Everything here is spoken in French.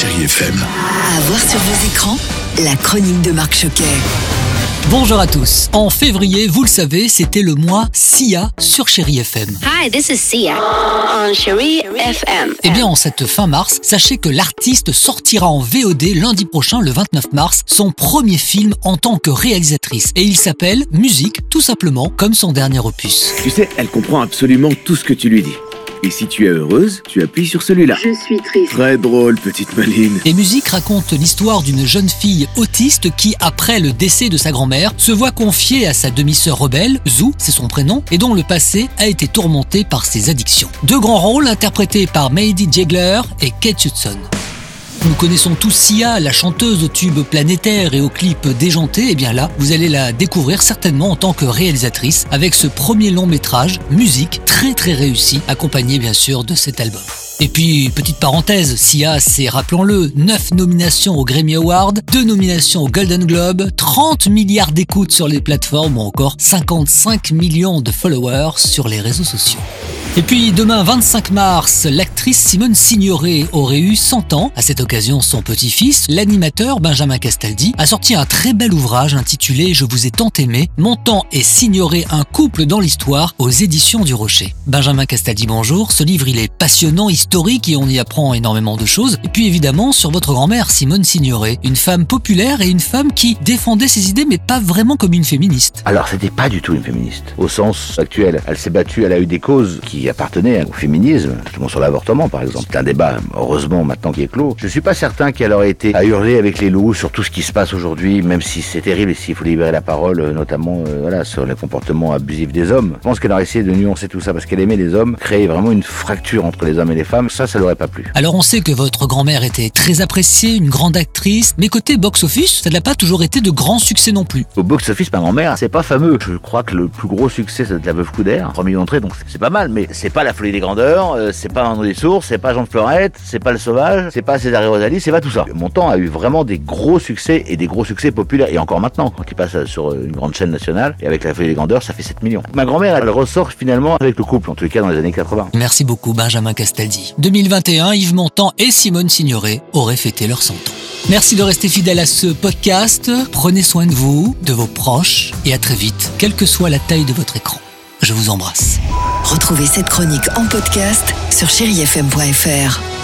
Chérie FM. À voir sur vos écrans, la chronique de Marc Choquet. Bonjour à tous. En février, vous le savez, c'était le mois SIA sur Chéri FM. Hi, this is Sia on Cherie FM. Eh bien, en cette fin mars, sachez que l'artiste sortira en VOD lundi prochain, le 29 mars, son premier film en tant que réalisatrice. Et il s'appelle Musique, tout simplement, comme son dernier opus. Tu sais, elle comprend absolument tout ce que tu lui dis. Et si tu es heureuse, tu appuies sur celui-là. Je suis triste. Très drôle, petite Maline. Et Musique raconte l'histoire d'une jeune fille autiste qui, après le décès de sa grand-mère, se voit confiée à sa demi-sœur rebelle, Zou, c'est son prénom, et dont le passé a été tourmenté par ses addictions. Deux grands rôles interprétés par Mady Jegler et Kate Hudson. Nous connaissons tous Sia, la chanteuse au tube planétaire et au clip déjanté. Et bien là, vous allez la découvrir certainement en tant que réalisatrice avec ce premier long métrage, musique très très réussi, accompagné bien sûr de cet album. Et puis, petite parenthèse, Sia, c'est, rappelons-le, 9 nominations au Grammy Award, 2 nominations au Golden Globe, 30 milliards d'écoutes sur les plateformes ou encore 55 millions de followers sur les réseaux sociaux. Et puis demain 25 mars, l'actrice Simone Signoret aurait eu 100 ans. À cette occasion, son petit-fils, l'animateur Benjamin Castaldi, a sorti un très bel ouvrage intitulé Je vous ai tant aimé, Montant et Signoret un couple dans l'histoire aux éditions du Rocher. Benjamin Castaldi, bonjour. Ce livre, il est passionnant, historique et on y apprend énormément de choses. Et puis évidemment, sur votre grand-mère, Simone Signoret, une femme populaire et une femme qui défendait ses idées mais pas vraiment comme une féministe. Alors, c'était pas du tout une féministe. Au sens actuel, elle s'est battue, elle a eu des causes qui appartenaient au féminisme, notamment sur l'avortement par exemple. C'est un débat, heureusement, maintenant qui est clos. Je suis pas certain qu'elle aurait été à hurler avec les loups sur tout ce qui se passe aujourd'hui, même si c'est terrible et s'il faut libérer la parole, euh, notamment euh, voilà, sur les comportements abusifs des hommes. Je pense qu'elle aurait essayé de nuancer tout ça parce qu'elle aimait les hommes, créer vraiment une fracture entre les hommes et les femmes. Ça, ça l'aurait pas plu. Alors on sait que votre grand-mère était très appréciée, une grande actrice, mais côté box-office, ça n'a pas toujours été de grands succès non plus. Au box-office, ma grand-mère, c'est pas fameux. Je crois que le plus gros succès, c'est La Veuve Coudert, 3 millions d'entrées, donc c'est pas mal, mais c'est pas La Folie des Grandeurs, euh, c'est pas André Sources, c'est pas Jean de Florette, c'est pas Le Sauvage, c'est pas César et Rosalie, c'est pas tout ça. Mon a eu vraiment des gros succès et des gros succès populaires, et encore maintenant, quand il passe sur une grande chaîne nationale, et avec La Folie des Grandeurs, ça fait 7 millions. Ma grand-mère, elle ressort finalement avec le couple, en les cas dans les années 80. Merci beaucoup Benjamin Castaldi. 2021, Yves Montand et Simone Signoret auraient fêté leurs 100 ans. Merci de rester fidèle à ce podcast. Prenez soin de vous, de vos proches et à très vite, quelle que soit la taille de votre écran. Je vous embrasse. Retrouvez cette chronique en podcast sur chérifm.fr.